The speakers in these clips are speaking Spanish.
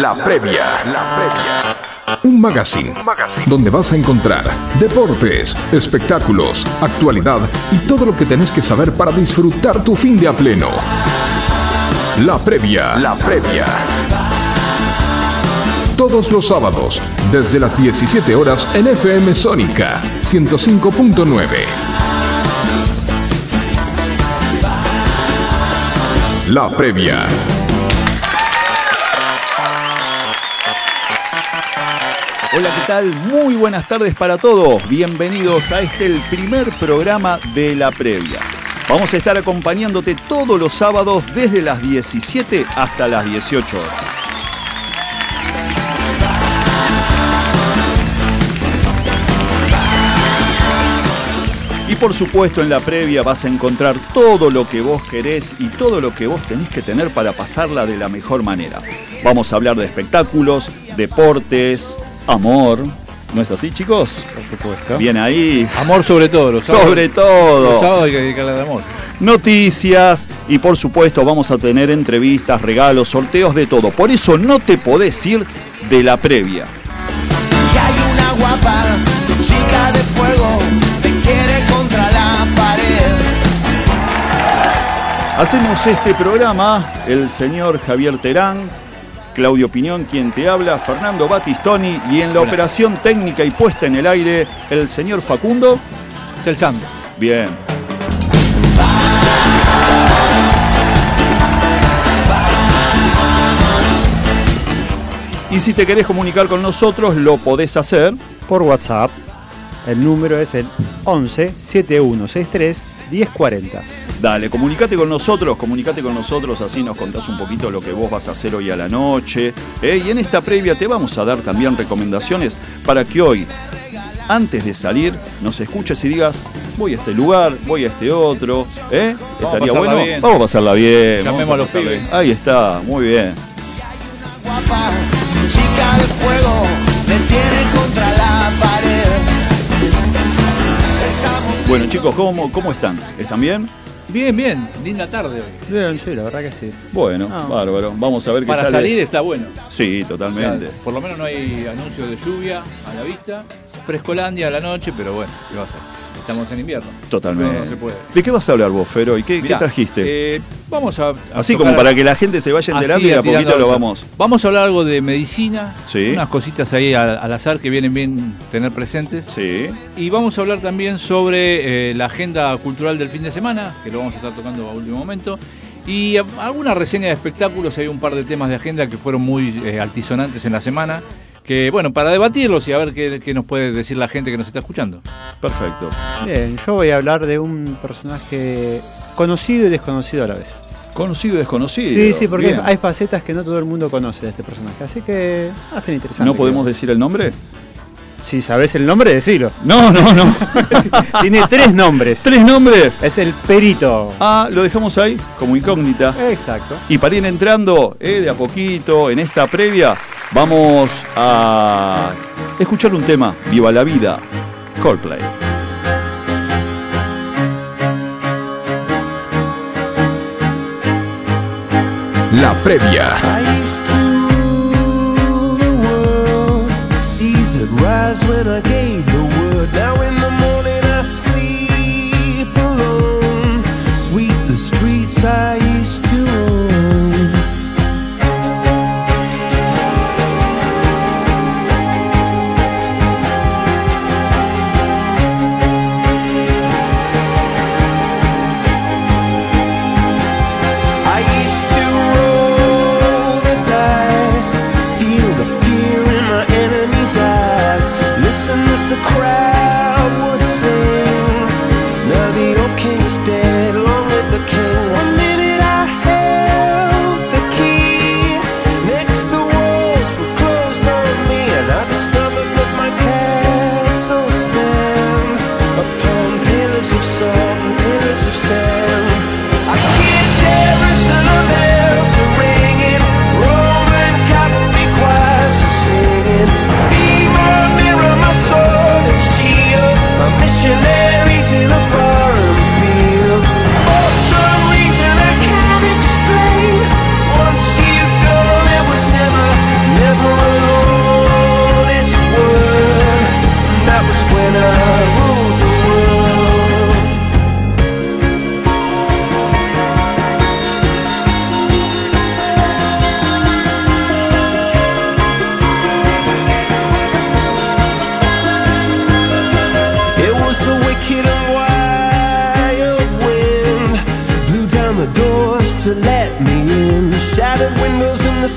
La previa. La previa. Un magazine, donde vas a encontrar deportes, espectáculos, actualidad y todo lo que tenés que saber para disfrutar tu fin de a pleno. La previa. La previa. Todos los sábados, desde las 17 horas en FM Sónica 105.9. La previa. Hola, ¿qué tal? Muy buenas tardes para todos. Bienvenidos a este, el primer programa de la previa. Vamos a estar acompañándote todos los sábados desde las 17 hasta las 18 horas. Y por supuesto en la previa vas a encontrar todo lo que vos querés y todo lo que vos tenés que tener para pasarla de la mejor manera. Vamos a hablar de espectáculos, deportes, amor. ¿No es así, chicos? Por supuesto. Bien ahí. Amor sobre todo, los sábados. Sobre todo. Los sábados hay que dedicarle al amor. Noticias y por supuesto vamos a tener entrevistas, regalos, sorteos de todo. Por eso no te podés ir de la previa. Y hay una guapa chica de fuego te quiere contra la pared. Hacemos este programa el señor Javier Terán, Claudio Piñón quien te habla, Fernando Batistoni y en la Hola. operación técnica y puesta en el aire el señor Facundo. Es el santo. Bien. Y si te querés comunicar con nosotros, lo podés hacer. por WhatsApp. El número es el 11 7163 1040. Dale, comunicate con nosotros, comunicate con nosotros, así nos contás un poquito lo que vos vas a hacer hoy a la noche. ¿eh? Y en esta previa te vamos a dar también recomendaciones para que hoy, antes de salir, nos escuches y digas, voy a este lugar, voy a este otro. ¿eh? Estaría bueno. bien. Vamos a pasarla bien. Llamemos vamos a los pibes. bien. Ahí está, muy bien. Guapa chica de fuego te tiene contra la pared. Estamos Bueno chicos, ¿cómo, cómo están? ¿Están bien? Bien, bien. Linda tarde hoy. Bien, sí, la verdad que sí. Bueno, Ah. bárbaro. Vamos a ver qué Para sale. salir está bueno. Sí, totalmente. O sea, por lo menos no hay anuncio de lluvia a la vista. Frescolandia a la noche, pero bueno, ¿qué va a ser? Estamos en invierno. Totalmente. No, no se puede. ¿De qué vas a hablar vos, Fero? ¿Y qué, trajiste? eh, vamos a. a Así tocar- como para que la gente se vaya enterando y a poquito lo vamos. Vamos a hablar algo de medicina. Sí. Unas cositas ahí al, al azar que vienen bien tener presentes. Sí. Y vamos a hablar también sobre eh, la agenda cultural del fin de semana, que lo vamos a estar tocando a último momento. Y alguna reseña de espectáculos, hay un par de temas de agenda que fueron muy eh, altisonantes en la semana. Que bueno, para debatirlos y a ver qué, qué nos puede decir la gente que nos está escuchando. Perfecto. Bien, yo voy a hablar de un personaje conocido y desconocido a la vez. Conocido y desconocido. Sí, sí, porque Bien. hay facetas que no todo el mundo conoce de este personaje. Así que hasta interesante. ¿No podemos creo. decir el nombre? Si sabes el nombre, decilo. No, no, no. Tiene tres nombres. ¿Tres nombres? Es el perito. Ah, lo dejamos ahí como incógnita. Exacto. Y para ir entrando eh, de a poquito en esta previa, vamos a escuchar un tema, Viva la Vida, Coldplay. La previa. Rise when I gave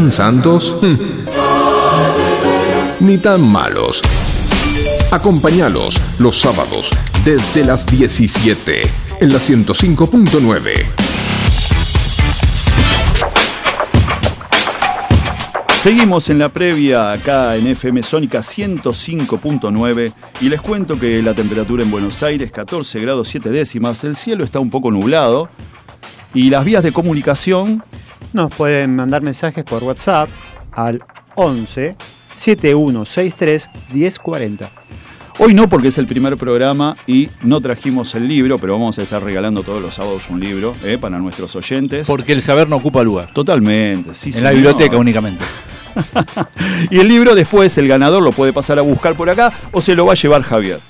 Tan santos, ni tan malos. Acompáñalos los sábados desde las 17 en la 105.9. Seguimos en la previa acá en FM Sónica 105.9 y les cuento que la temperatura en Buenos Aires 14 grados 7 décimas, el cielo está un poco nublado y las vías de comunicación Nos pueden mandar mensajes por WhatsApp al 11 7163 1040. Hoy no porque es el primer programa y no trajimos el libro, pero vamos a estar regalando todos los sábados un libro eh, para nuestros oyentes. Porque el saber no ocupa lugar. Totalmente, sí, en la biblioteca únicamente. y el libro después el ganador lo puede pasar a buscar por acá o se lo va a llevar Javier.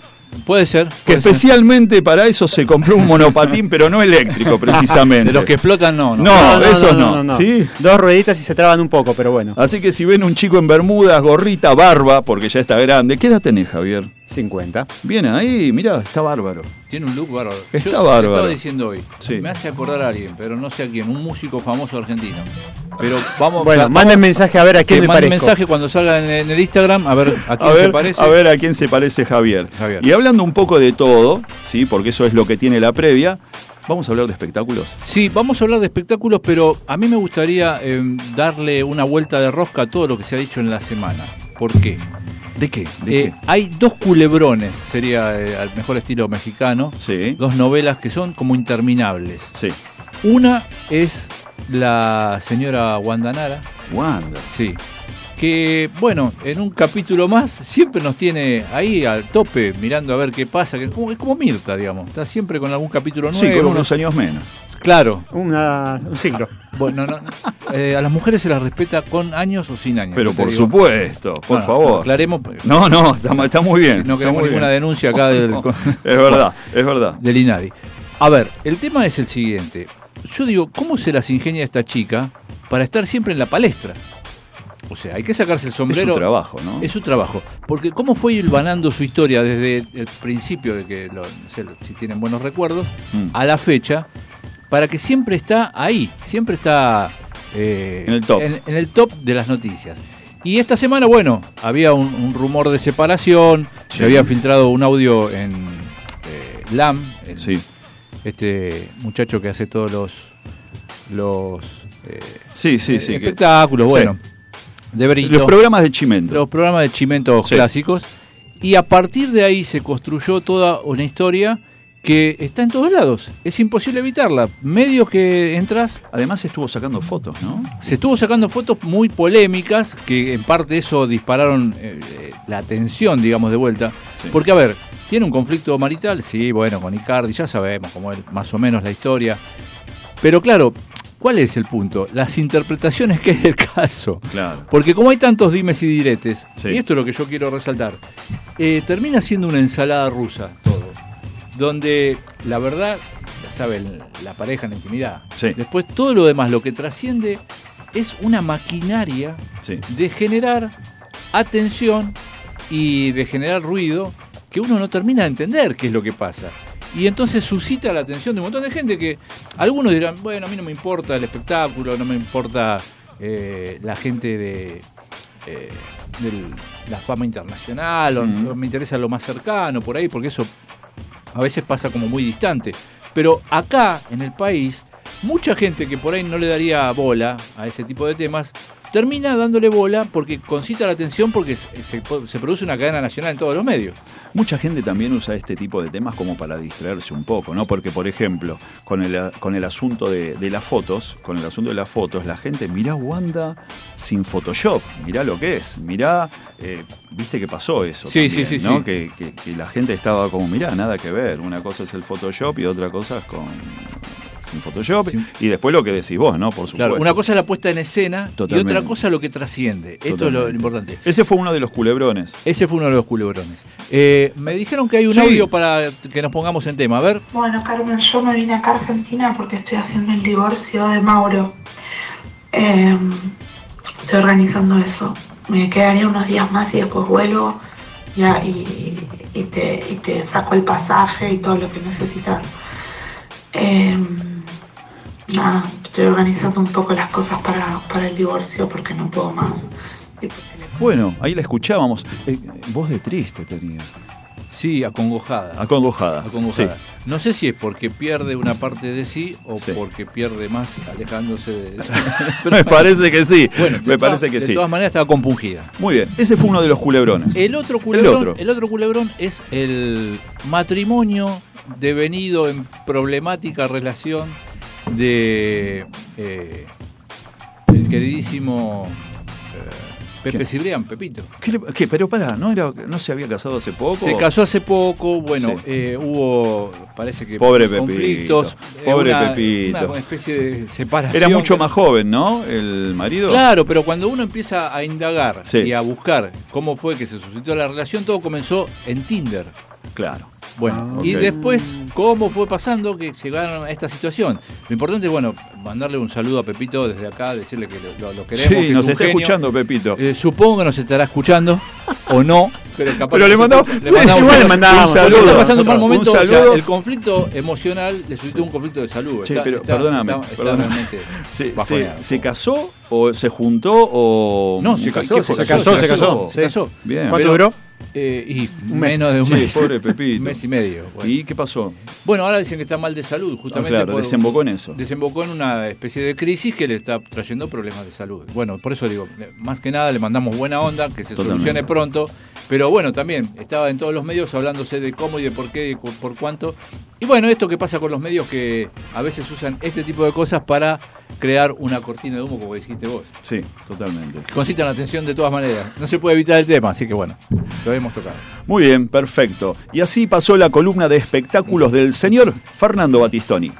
Puede ser. Que ser. especialmente para eso se compró un monopatín, pero no eléctrico precisamente. De los que explotan, no. no. No, esos no. ¿Sí? Dos rueditas y se traban un poco, pero bueno. Así que si ven un chico en bermudas, gorrita, barba, porque ya está grande, ¿qué edad tenés, Javier? 50. Bien ahí, mirá, está bárbaro. Tiene un look bárbaro. Está Yo bárbaro. estaba diciendo hoy. Sí. Me hace acordar a alguien, pero no sé a quién. Un músico famoso argentino. Pero vamos Bueno, vamos- manden mensaje a ver a quién manden parezco. mensaje cuando salga en, en el Instagram a ver a quién A se ver, parece. a ver a quién se parece Javier. Javier. Y hablando un poco de todo, ¿sí? porque eso es lo que tiene la previa, vamos a hablar de espectáculos. Sí, vamos a hablar de espectáculos, pero a mí me gustaría eh, darle una vuelta de rosca a todo lo que se ha dicho en la semana. ¿Por qué? ¿De qué? ¿De Eh, hay dos culebrones, sería eh, al mejor estilo mexicano. qué? Sí, Dos novelas que son como interminables. sí. Una es la señora Guandanara, Wanda. sí, que bueno, en un capítulo más siempre nos tiene ahí al tope mirando a ver qué pasa, que es como, es como Mirta, digamos, está siempre con algún capítulo nuevo. Sí, con ¿no? unos años menos. Claro, Una- un siglo. bueno, no, no. Eh, a las mujeres se las respeta con años o sin años. Pero ¿no te por digo? supuesto, por Bueno, favor. Aclaremos, porque No, no, está, está muy bien. no queremos ninguna bien. denuncia acá del, No, es verdad, es verdad. del INADI. A ver, el tema es el siguiente. Yo digo, ¿cómo se las ingenia esta chica para estar siempre en la palestra? O sea, hay que sacarse el Es sombrero. su trabajo, ¿no? Es su trabajo. Porque cómo fue hilvanando su historia desde el principio, de que lo- no sé si tienen buenos recuerdos, Mm. a la fecha, para que siempre está ahí, siempre está eh, En el top. En, en el top de las noticias. Y esta semana, bueno, había un, un rumor de separación, Sí. se había filtrado un audio en eh, LAM, en- Sí, este muchacho que hace todos los los eh, sí, sí. sí que- espectáculos, sí. De Brito Los programas de Chimento. los programas de Chimento Sí. clásicos. Y a partir de ahí se construyó toda una historia que está en todos lados. Es imposible evitarla. Medios que entras, Además estuvo sacando fotos, ¿no? se estuvo sacando fotos muy polémicas, que en parte eso dispararon eh, eh, la atención, digamos, de vuelta. Sí. Porque, a ver, tiene un conflicto marital, sí, bueno, con Icardi, ya sabemos cómo es más o menos la historia. Pero claro, ¿cuál es el punto? Las interpretaciones que hay del caso. Claro. Porque como hay tantos dimes y diretes, Sí. y esto es lo que yo quiero resaltar, eh, termina siendo una ensalada rusa todo. Donde la verdad, ya saben, la pareja en la intimidad. Sí. Después todo lo demás, lo que trasciende, es una maquinaria Sí. de generar atención y de generar ruido que uno no termina de entender qué es lo que pasa. Y entonces suscita la atención de un montón de gente que algunos dirán, bueno, a mí no me importa el espectáculo, no me importa eh, la gente de, eh, la fama internacional, o, Mm. o me interesa lo más cercano por ahí, porque eso a veces pasa como muy distante. Pero acá, en el país, mucha gente que por ahí no le daría bola a ese tipo de temas, termina dándole bola porque concita la atención porque se, se- se produce una cadena nacional en todos los medios. Mucha gente también usa este tipo de temas como para distraerse un poco, ¿no? Porque, por ejemplo, con el, con el asunto de, de las fotos, con el asunto de las fotos, la gente, mirá Wanda sin Photoshop, mirá lo que es, mirá, eh, viste que pasó eso. Sí, también, sí, sí, ¿no? sí. Que, que- que la gente estaba como, mirá, nada que ver, una cosa es el Photoshop y otra cosa es con sin Photoshop. Y después lo que decís vos, ¿no? Por supuesto. Claro, una cosa es la puesta en escena Totalmente. y otra cosa lo que trasciende. Esto es lo importante. Ese fue uno de los culebrones. Ese fue uno de los culebrones. Eh, me dijeron que hay un Sí. audio para que nos pongamos en tema. A ver. Bueno, Carmen, yo me vine acá a Argentina porque estoy haciendo el divorcio de Mauro. Eh, estoy organizando eso. Me quedaría unos días más y después vuelvo ya, y, y te, y te saco el pasaje y todo lo que necesitas. Eh, nada, estoy organizando un poco las cosas para, para el divorcio porque no puedo más. Bueno, ahí la escuchábamos. Eh, voz de triste tenía. Sí, acongojada. Acongojada. Acongojada. Sí. No sé si es porque pierde una parte de sí o Sí. porque pierde más alejándose de. Me parece que sí. Bueno, de Me todas- parece que de sí. todas maneras estaba compungida. Muy bien. Ese fue uno de los culebrones. El otro culebrón, otro. el otro culebrón es el matrimonio devenido en problemática relación de eh, el queridísimo eh, Pepe ¿Qué? Cibrián, Pepito. ¿Qué? Pero pará, ¿no, era, ¿no se había casado hace poco? Se casó hace poco, bueno, Sí. eh, hubo, parece que Pobre Pepito, conflictos, eh, pobre una, Pepito. una especie de separación. Era mucho más joven, ¿no? El marido. Claro, pero cuando uno empieza a indagar Sí. y a buscar cómo fue que se suscitó la relación, todo comenzó en Tinder. Claro. Bueno, Ah, y después, ¿cómo fue pasando que llegaron a esta situación? Lo importante es, bueno, mandarle un saludo a Pepito desde acá, decirle que lo, queremos. que Sí, nos está genio. escuchando, Pepito. Eh, supongo que nos estará escuchando, o no, pero capaz Pero le mandamos- sí, igual le mandamos. un saludo. Está pasando un mal saludo. momento. Un o sea, saludo. el conflicto emocional le suscitó un conflicto de salud. Che, Está- pero está- perdóname, está- perdóname. ¿Se, se, bajoneado. se casó o se juntó o.? No, se ¿Qué casó, se casó, se casó. Se casó. Bien. ¿Cuánto duró? Eh, y Un mes. menos de un Sí, mes. pobre Pepito. un mes y medio. bueno. ¿Y qué pasó? Bueno, ahora dicen que está mal de salud, Ah, justamente. claro, por- desembocó en eso. Desembocó en una especie de crisis que le está trayendo problemas de salud. Bueno, por eso digo, le- más que nada le mandamos buena onda, que se Totalmente. solucione pronto. Pero bueno, también estaba en todos los medios hablándose de cómo y de por qué y por cuánto. Y bueno, esto que pasa con los medios que a veces usan este tipo de cosas para crear una cortina de humo, como dijiste vos. Sí, totalmente. Concitan la atención de todas maneras. No se puede evitar el tema, así que bueno, lo Muy bien, perfecto. Y así pasó la columna de espectáculos del señor Fernando Batistoni.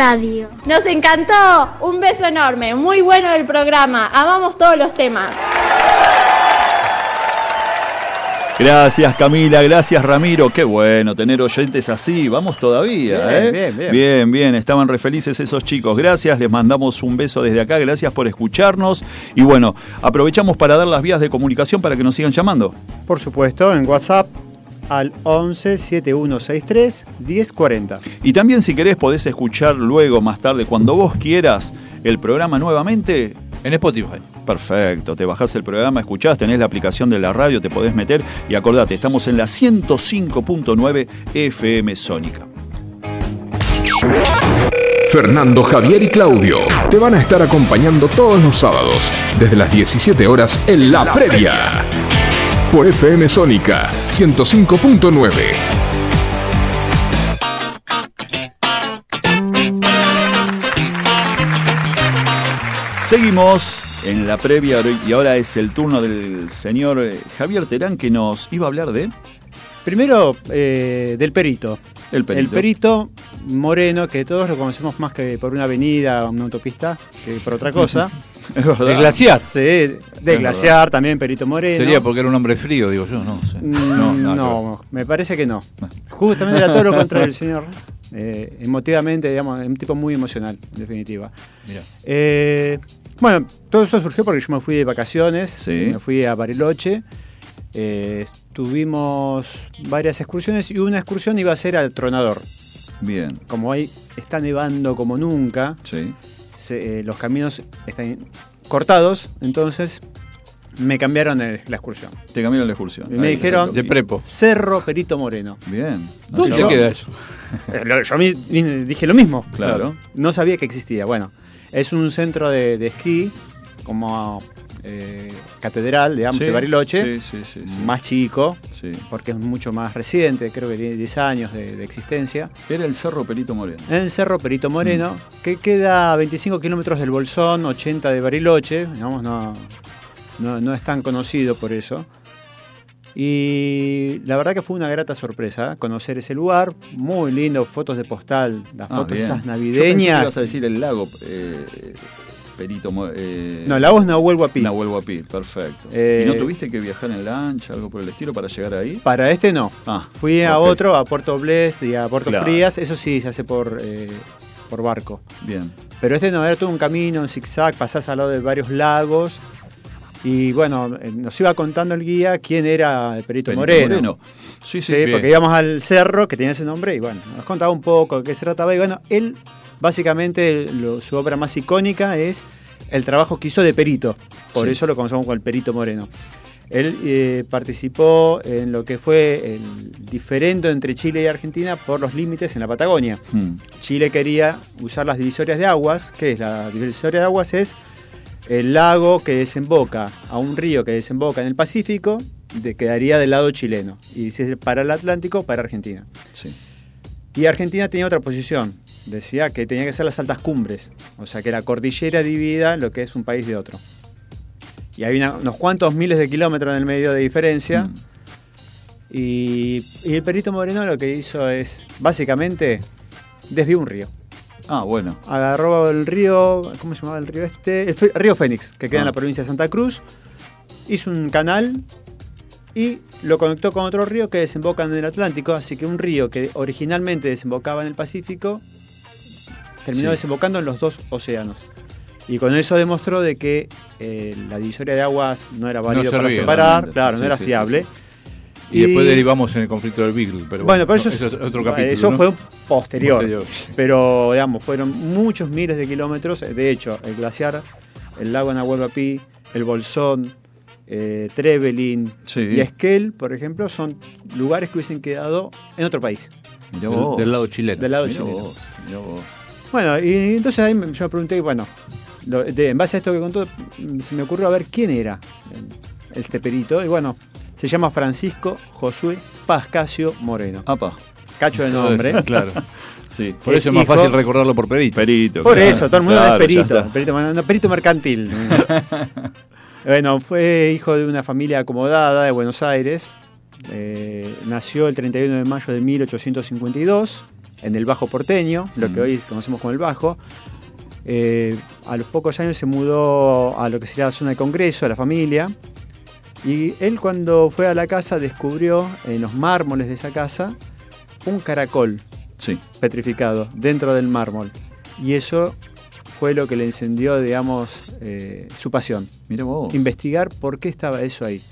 Radio. Nos encantó. Un beso enorme. Muy bueno el programa. Amamos todos los temas. Gracias Camila, gracias Ramiro. Qué bueno tener oyentes así. Vamos todavía. Bien, ¿eh? bien, bien. bien, bien. Estaban re felices esos chicos. Gracias, les mandamos un beso desde acá. Gracias por escucharnos. Y bueno, aprovechamos para dar las vías de comunicación para que nos sigan llamando. Por supuesto, en WhatsApp al 11 7163 1040. Y también si querés podés escuchar luego, más tarde, cuando vos quieras, el programa nuevamente. En Spotify. Perfecto, te bajás el programa, escuchás, tenés la aplicación de la radio, te podés meter y acordate, estamos en la 105.9 FM Sónica. Fernando, Javier y Claudio te van a estar acompañando todos los sábados desde las 17 horas en la previa. Por FM Sónica 105.9. Seguimos en la previa y ahora es el turno del señor eh, Javier Terán que nos iba a hablar de Primero, eh, del perito. El perito. El perito moreno, que todos lo conocemos más que por una avenida o una autopista, que por otra cosa. Es verdad. De glaciar. Sí, de glaciar también, perito moreno. Sería porque era un hombre frío, digo yo, no sé. Mm, No, No, me parece que no. Justamente era todo lo contrario el señor. Eh, emotivamente, digamos, un tipo muy emocional, en definitiva. Mirá. Eh, bueno, todo eso surgió porque yo me fui de vacaciones, Sí. me fui a Bariloche, eh, tuvimos varias excursiones y una excursión iba a ser al Tronador. Bien, Como ahí está nevando como nunca, sí. se- eh, los caminos están cortados, entonces me cambiaron el- la excursión. Te cambiaron la excursión. Y me Ahí, dijeron-. De prepo. Cerro Perito Moreno. Bien. No ¿Dónde yo. queda eso? Lo- Yo dije lo mismo. Claro. No sabía que existía. Bueno, es un centro de, de esquí como eh, catedral, digamos, Sí, de Bariloche. Sí, sí. Más chico, porque es mucho más reciente, creo que tiene 10 años de, de existencia. Era el Cerro Perito Moreno. En el Cerro Perito Moreno, que queda a 25 kilómetros del Bolsón, 80 de Bariloche, digamos, no, no, no es tan conocido por eso. Y la verdad que fue una grata sorpresa ¿eh? conocer ese lugar, muy lindo, fotos de postal, las Ah, fotos bien. esas Yo pensé que navideñas. ibas a decir el lago eh, Perito Moreno. Eh, No, Lagos Nahuel Huapi. Nahuel Huapi, perfecto. Eh, ¿Y no tuviste que viajar en lancha, algo por el estilo, para llegar ahí? Para este no. Ah, Fui a otro, a Puerto Blest y a Puerto Claro. Frías, eso sí se hace por, eh, por barco. Bien. Pero este no, era todo un camino en zigzag, pasás al lado de varios lagos. Y bueno, eh, nos iba contando el guía quién era el Perito, Perito Moreno. Sí, sí. Sí, porque íbamos al cerro que tenía ese nombre y bueno, nos contaba un poco de qué se trataba. Y bueno, él, básicamente, lo- su obra más icónica es el trabajo que hizo de perito. Por Sí. eso lo conocemos como el Perito Moreno. Él eh, participó en lo que fue el diferendo entre Chile y Argentina por los límites en la Patagonia. Hmm. Chile quería usar las divisorias de aguas. ¿Qué es la divisoria de aguas? Es el lago que desemboca a un río que desemboca en el Pacífico, de, quedaría del lado chileno. Y si es para el Atlántico, para Argentina. Sí. Y Argentina tenía otra posición. Decía que tenía que ser las altas cumbres. O sea, que la cordillera divida lo que es un país de otro. Y hay una- unos cuantos miles de kilómetros en el medio de diferencia. Mm. Y, y el Perito Moreno lo que hizo es, básicamente, desvió un río. Ah, bueno. Agarró el río, ¿cómo se llamaba el río este? El río Fénix, que queda en Ah. la provincia de Santa Cruz. Hizo un canal y lo conectó con otro río que desemboca en el Atlántico. Así que un río que originalmente desembocaba en el Pacífico terminó Sí. desembocando en los dos océanos. Y con eso demostró de que eh, la divisoria de aguas no era válido para servía, separar, claro, Sí, no era sí, fiable. sí. Y, después derivamos en el conflicto del Beagle. Pero Bueno, pero eso, no, es, es otro capítulo. Eso ¿no? fue posterior. Posterior. Pero, digamos, fueron muchos miles de kilómetros. De hecho, el glaciar, el lago Nahuel Huapi, el Bolsón, eh, Trevelin Sí. y Esquel, por ejemplo, son lugares que hubiesen quedado en otro país, Del, vos. del lado chileno. del lado chileno. vos. Bueno, y entonces ahí me- yo me pregunté, bueno, lo- de- en base a esto que contó, mm, se me ocurrió a ver quién era este perito. Y bueno, se llama Francisco Josué Pascasio Moreno. Apa. Cacho de nombre. eso, claro. Sí. Por eso es más hijo- fácil recordarlo por perito. Perito. Por claro, eso, todo el mundo claro, es perito. Perito, no, perito mercantil. bueno, fue hijo de una familia acomodada de Buenos Aires. Eh, nació el 31 de mayo de 1852 en el Bajo Porteño, lo que Mm. hoy conocemos como el Bajo. Eh, a los pocos años se mudó a lo que sería la zona de Congreso, a la familia. Y él cuando fue a la casa descubrió en los mármoles de esa casa un caracol Sí. petrificado dentro del mármol. Y eso fue lo que le encendió, digamos, eh, su pasión. Mira vos. Investigar por qué estaba eso ahí.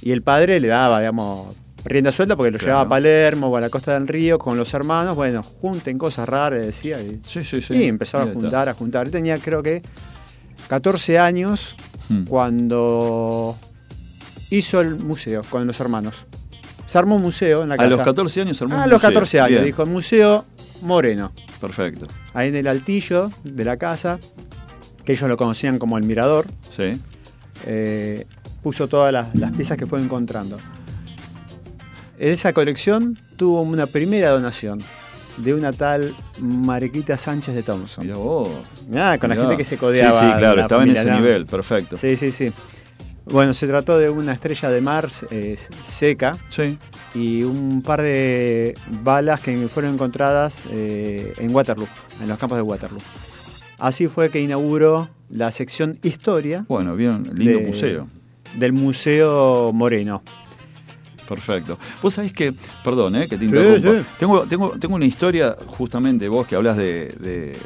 Y el padre le daba, digamos, rienda suelta porque lo Claro. llevaba a Palermo o a la costa del río con los hermanos. Bueno, junten cosas raras, decía. Y, Sí, sí, sí. y empezaba a juntar, a juntar. Él tenía, creo que, 14 años Hmm. cuando hizo el museo con los hermanos. Se armó un museo en la A casa. los 14 años armó A un los museo. 14 años, Bien. dijo, el Museo Moreno. Perfecto. Ahí en el altillo de la casa, que ellos lo conocían como el mirador, Sí. eh, puso todas las, las piezas que fue encontrando. En esa colección tuvo una primera donación de una tal Mariquita Sánchez de Thompson. Vos. Mirá, con la gente que se codeaba. Sí, sí, claro, la estaba en ese nivel, perfecto. Sí, sí, sí. Bueno, se trató de una estrella de mar eh, seca Sí. y un par de balas que fueron encontradas eh, en Waterloo, en los campos de Waterloo. Así fue que inauguró la sección Historia Bueno, bien, lindo de- museo. del Museo Moreno. Perfecto. Vos sabés que, perdón, eh, que te Sí, sí. Tengo, tengo, tengo una historia, justamente vos que hablas de, de-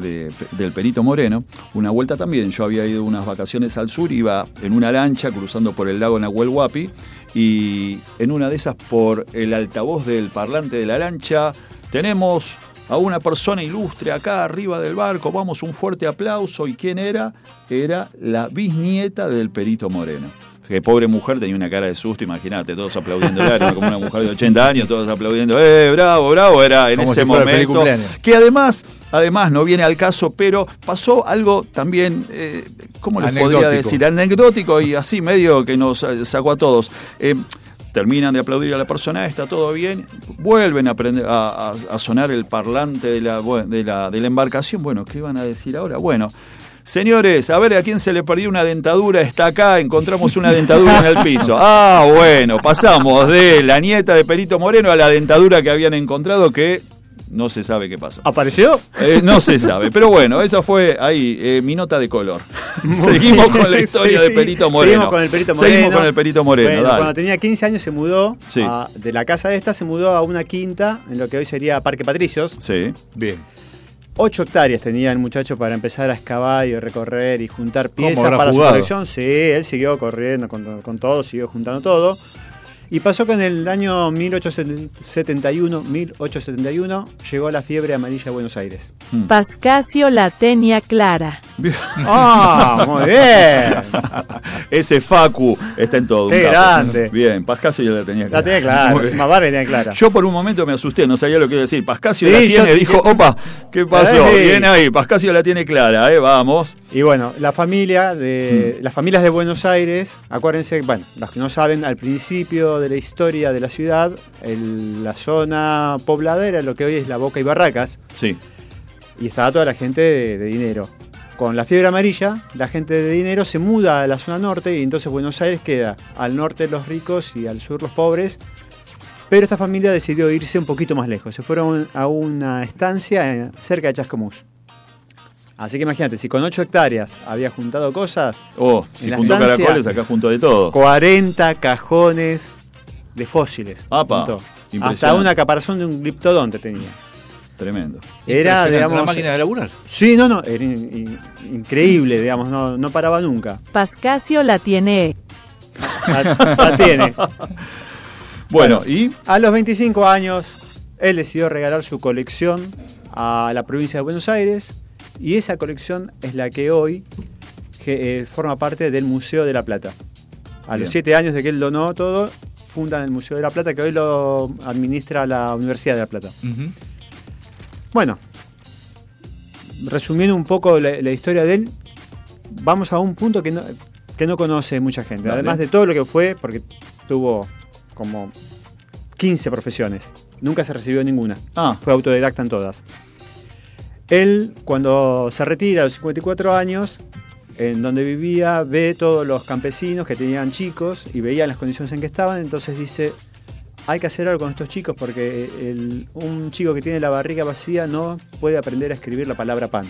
de- del Perito Moreno. Una vuelta también, yo había ido unas vacaciones al sur, iba en una lancha cruzando por el lago Nahuel Huapi y en una de esas por el altavoz del parlante de la lancha tenemos a una persona ilustre acá arriba del barco, vamos, un fuerte aplauso. ¿Y quién era? Era la bisnieta del Perito Moreno. Que pobre mujer tenía una cara de susto, imagínate, todos aplaudiendo, era como una mujer de 80 años, todos aplaudiendo, ¡eh, bravo, bravo! Era en Como ese si momento. Que además, además no viene al caso, pero pasó algo también, eh, ¿cómo les podría decir? Anecdótico y así medio que nos eh, sacó a todos. Eh, terminan de aplaudir a la persona, está todo bien, vuelven a, a, a- a sonar el parlante de la, de, la, de la embarcación. Bueno, ¿qué van a decir ahora? Bueno, señores, a ver a quién se le perdió una dentadura, está acá, encontramos una dentadura en el piso. Ah, bueno, pasamos de la nieta de Perito Moreno a la dentadura que habían encontrado que no se sabe qué pasó. ¿Apareció? Eh, no se sabe, pero bueno, esa fue ahí eh, mi nota de color. Seguimos con la historia sí, de Perito Moreno. Seguimos con el Perito Moreno. Seguimos con el Perito Moreno, Bueno, cuando tenía 15 años se mudó Sí. a- de la casa esta, se mudó a una quinta en lo que hoy sería Parque Patricios. Sí. Bien. 8 hectáreas tenía el muchacho para empezar a excavar y recorrer y juntar ¿Cómo piezas para jugado? su colección. Sí, él siguió corriendo con, con todo, siguió juntando todo. Y pasó que en el año 1871, 1871 llegó la fiebre amarilla a Buenos Aires. Pascasio la tenía clara. ¡Ah, muy bien! Ese Facu está en todo. Qué grande. Bien, Pascasio ya la tenía La tenía clara, encima Barbie tenía clara. Yo por un momento me asusté, no sabía lo que iba a decir. Pascasio Sí, la yo- tiene, dijo, opa, ¿qué pasó? Sí. Bien ahí, Pascasio la tiene clara, ¿eh? Vamos. Y bueno, la familia de Hmm. las familias de Buenos Aires, acuérdense, bueno, los que no saben, al principio de la historia de la ciudad, el- la zona pobladera, lo que hoy es la Boca y Barracas, Sí. y estaba toda la gente de, de dinero. Con la fiebre amarilla, la gente de dinero se muda a la zona norte y entonces Buenos Aires queda al norte los ricos y al sur los pobres. Pero esta familia decidió irse un poquito más lejos. Se fueron a una estancia cerca de Chascomús. Así que imagínate, si con 8 hectáreas había juntado cosas, Oh, si estancia- caracoles, acá junto de todo. 40 cajones de fósiles. Apa. Hasta una caparazón de un gliptodonte tenía. Tremendo. Era, digamos. Una máquina de laburar. Sí, no, no, era in- in- increíble, digamos, no, no paraba nunca. Pascasio la tiene. La, la tiene. Bueno, y A los 25 años, él decidió regalar su colección a la provincia de Buenos Aires y esa colección es la que hoy que, eh, forma parte del Museo de la Plata. A Bien. los 7 años de que él donó todo, fundan el Museo de la Plata que hoy lo administra la Universidad de la Plata. Ujú. Bueno, resumiendo un poco la, la historia de él, vamos a un punto que no, que no conoce mucha gente. Dale. Además de todo lo que fue, porque tuvo como 15 profesiones. Nunca se recibió ninguna. Ah, Fue autodidacta en todas. Él, cuando se retira a los 54 años, en donde vivía, ve todos los campesinos que tenían chicos y veían las condiciones en que estaban, entonces dice, hay que hacer algo con estos chicos porque el- un chico que tiene la barriga vacía no puede aprender a escribir la palabra pan.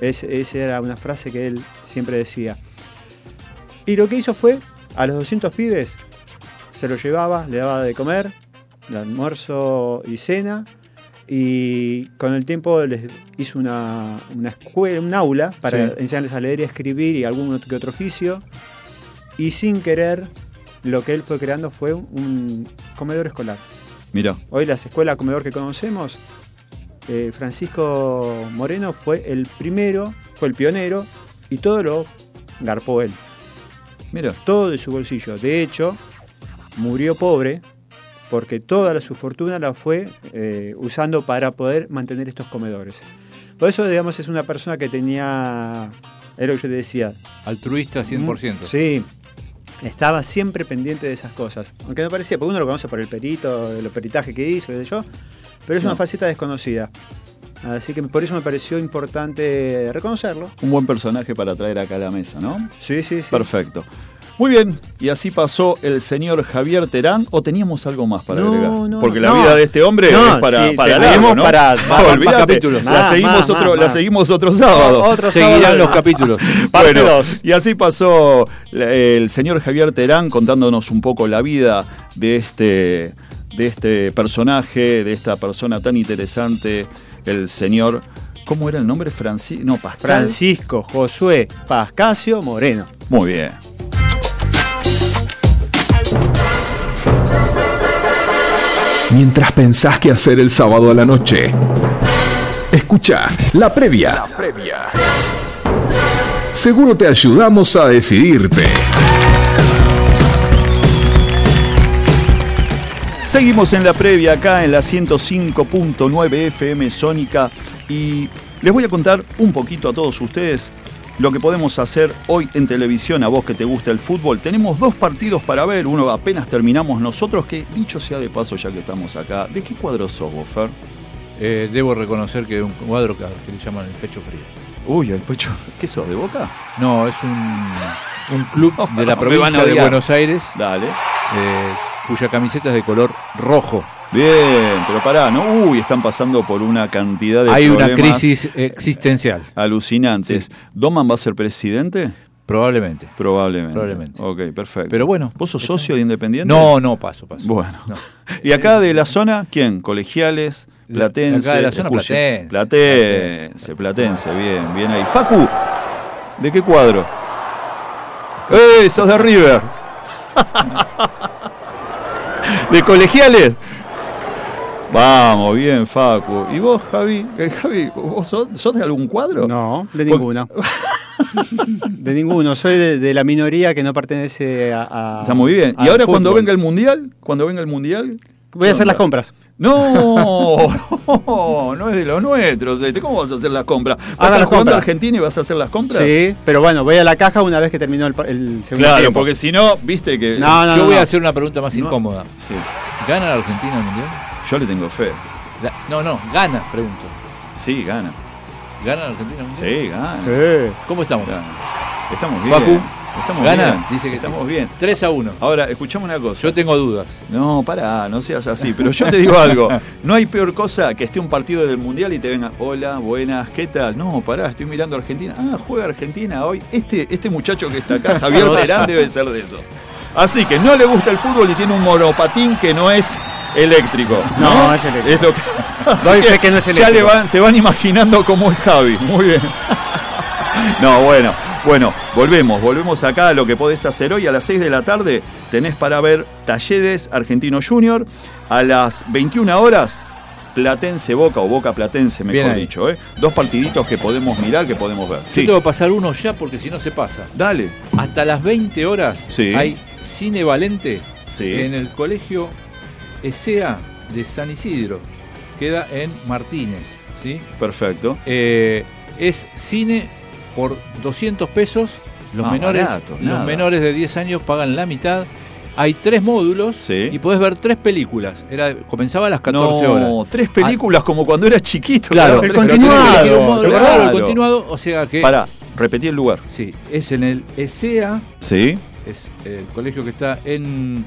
Es- esa era una frase que él siempre decía. Y lo que hizo fue, a los 200 pibes, se los llevaba, le daba de comer, el almuerzo y cena, y con el tiempo les hizo una, una escuela, un aula para Sí. enseñarles a leer y a escribir y algún otro que otro oficio, y sin querer, lo que él fue creando fue un comedor escolar. Mira, Hoy las escuelas comedor que conocemos, eh, Francisco Moreno fue el primero, fue el pionero y todo lo garpó él, mira. todo de su bolsillo. De hecho, murió pobre porque toda su fortuna la fue eh, usando para poder mantener estos comedores. Por eso, digamos, es una persona que tenía, es lo que yo te decía, Altruista 100%. Sí, estaba siempre pendiente de esas cosas. Aunque no parecía, porque uno lo conoce por el perito, el peritaje que hizo, qué yo, pero es No. una faceta desconocida. Así que por eso me pareció importante reconocerlo. Un buen personaje para traer acá a la mesa, ¿no? Sí, sí, sí. Perfecto. Muy bien, y así pasó el señor Javier Terán, o teníamos algo más para No, agregar. no, Porque la vida de este hombre es para, sí, para largo, ¿no? para- más- capítulos. La Más, seguimos más, otro, más, la seguimos otro sábado. Otro Seguirán sábado. los capítulos. Bueno, dos. y así pasó el señor Javier Terán contándonos un poco la vida de este, de este personaje, de esta persona tan interesante, el señor. ¿Cómo era el nombre? Francisco. No, Pascal. Francisco Josué Pascasio Moreno. Muy bien. Mientras pensás qué hacer el sábado a la noche, escucha la previa. Seguro te ayudamos a decidirte. Seguimos en la previa acá en la 105.9 FM Sónica y les voy a contar un poquito a todos ustedes lo que podemos hacer hoy en televisión a vos que te gusta el fútbol. Tenemos dos partidos para ver, uno apenas terminamos nosotros, que dicho sea de paso ya que estamos acá, ¿de qué cuadro sos vos, Fer? Eh, debo reconocer que es un cuadro que, que le llaman el pecho frío. Uy, el pecho, ¿qué sos, de Boca? No, es un, un club de la provincia de. Buenos Aires Dale. eh, cuya camiseta es de color rojo. Bien, pero pará, ¿no? Uy, están pasando por una cantidad de Hay una crisis existencial, alucinantes. ¿Doman va a ser presidente? probablemente. Probablemente. Probablemente. Ok, perfecto. Pero bueno. ¿Vos sos socio de Independiente? No, no, paso, paso. Bueno. No. ¿Y acá de la zona quién? ¿Colegiales? La- ¿Platense? acá de la zona? Platense. Platense, Platense, bien, bien ahí. Facu, ¿de qué cuadro? ¡Eh, sos de River! ¿De colegiales? Vamos, bien, Facu. ¿Y vos, Javi? Javi, ¿vos sos, sos de algún cuadro? No, de ninguno. de ninguno. Soy de, de la minoría que no pertenece a. a- Está muy bien. ¿Y ahora cuando venga el mundial? Cuando venga el mundial, Voy a hacer las compras. No, no, no es de los nuestros. este, ¿Cómo vas a hacer las compras? ¿Vas a Haga estar las jugando a. Argentina y vas a hacer las compras? Sí, pero bueno, voy a la caja una vez que terminó el, el segundo Claro, tiempo. porque si no, viste que. No, no, Yo no, voy no. a hacer una pregunta más No. incómoda. Sí, ¿Gana la Argentina el mundial? yo le tengo fe. La- no, no, gana, pregunto. Sí, gana. ¿Gana la Argentina el mundial? Sí, gana. ¿Cómo estamos? gana. Estamos bien. Facu, Estamos ¿Gana? bien. Dice que Estamos sí. bien. 3 a 1. Ahora, escuchame una cosa. Yo tengo dudas. No, pará, no seas así. Pero yo te digo algo. No hay peor cosa que esté un partido del Mundial y te venga, hola, buenas, ¿qué tal? No, pará, estoy mirando a Argentina. Ah, juega Argentina hoy. Este, este muchacho que está acá, Javier Terán, debe ser de esos. Así que no le gusta el fútbol y tiene un monopatín que no es eléctrico. No, No, es eléctrico. Es lo que, Doy que fe que no es Ya eléctrico. le van, se van imaginando cómo es Javi. Muy bien. No, bueno, bueno, volvemos, volvemos acá a lo que podés hacer hoy. A las 6 de la tarde tenés para ver Talleres Argentino Junior. A las 21 horas, Platense Boca o Boca Platense, mejor dicho. ¿eh? Dos partiditos que podemos mirar, que podemos ver. Yo Sí, tengo que pasar uno ya porque si no se pasa. dale. Hasta las 20 horas Sí. hay cine valente Sí. en el colegio ESEA de San Isidro. Queda en Martínez. ¿sí? Perfecto. Eh, es cine por 200 pesos. Los, menores, barato, los menores de 10 años pagan la mitad. Hay tres módulos Sí. y podés ver tres películas. Era, comenzaba a las 14 no, horas. tres películas como cuando era chiquito. Claro, el continuado, módulo, claro. claro, el continuado, o sea que Pará, repetí el lugar. Sí, es en el ESEA, Sí, es el colegio que está en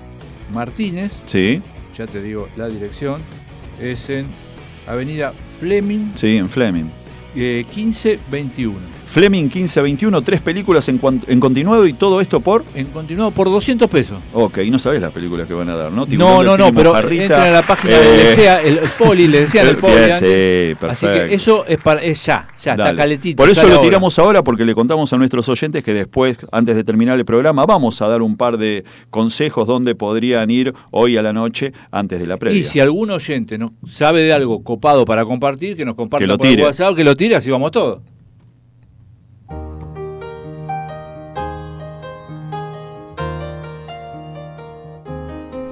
Martínez, sí, ya te digo la dirección, es en Avenida Fleming sí, en Fleming. eh, 1521. Fleming 1521, tres películas en, en continuado y todo esto por. En continuado por 200 pesos. Ok, no sabes las películas que van a dar, ¿no? No, Tiburón, no, no, pero mojarrita, entran a la página eh, del ESEA, el, el poli, le decían el poli. Antes. sí, Así perfecto. que eso es, para, es ya, ya, está Dale. calentito. Por eso lo ahora. tiramos ahora, porque le contamos a nuestros oyentes que después, antes de terminar el programa, vamos a dar un par de consejos donde podrían ir hoy a la noche antes de la previa. Y si algún oyente no sabe de algo copado para compartir, que nos comparta Que lo por tire. WhatsApp, que lo tire, así vamos todos.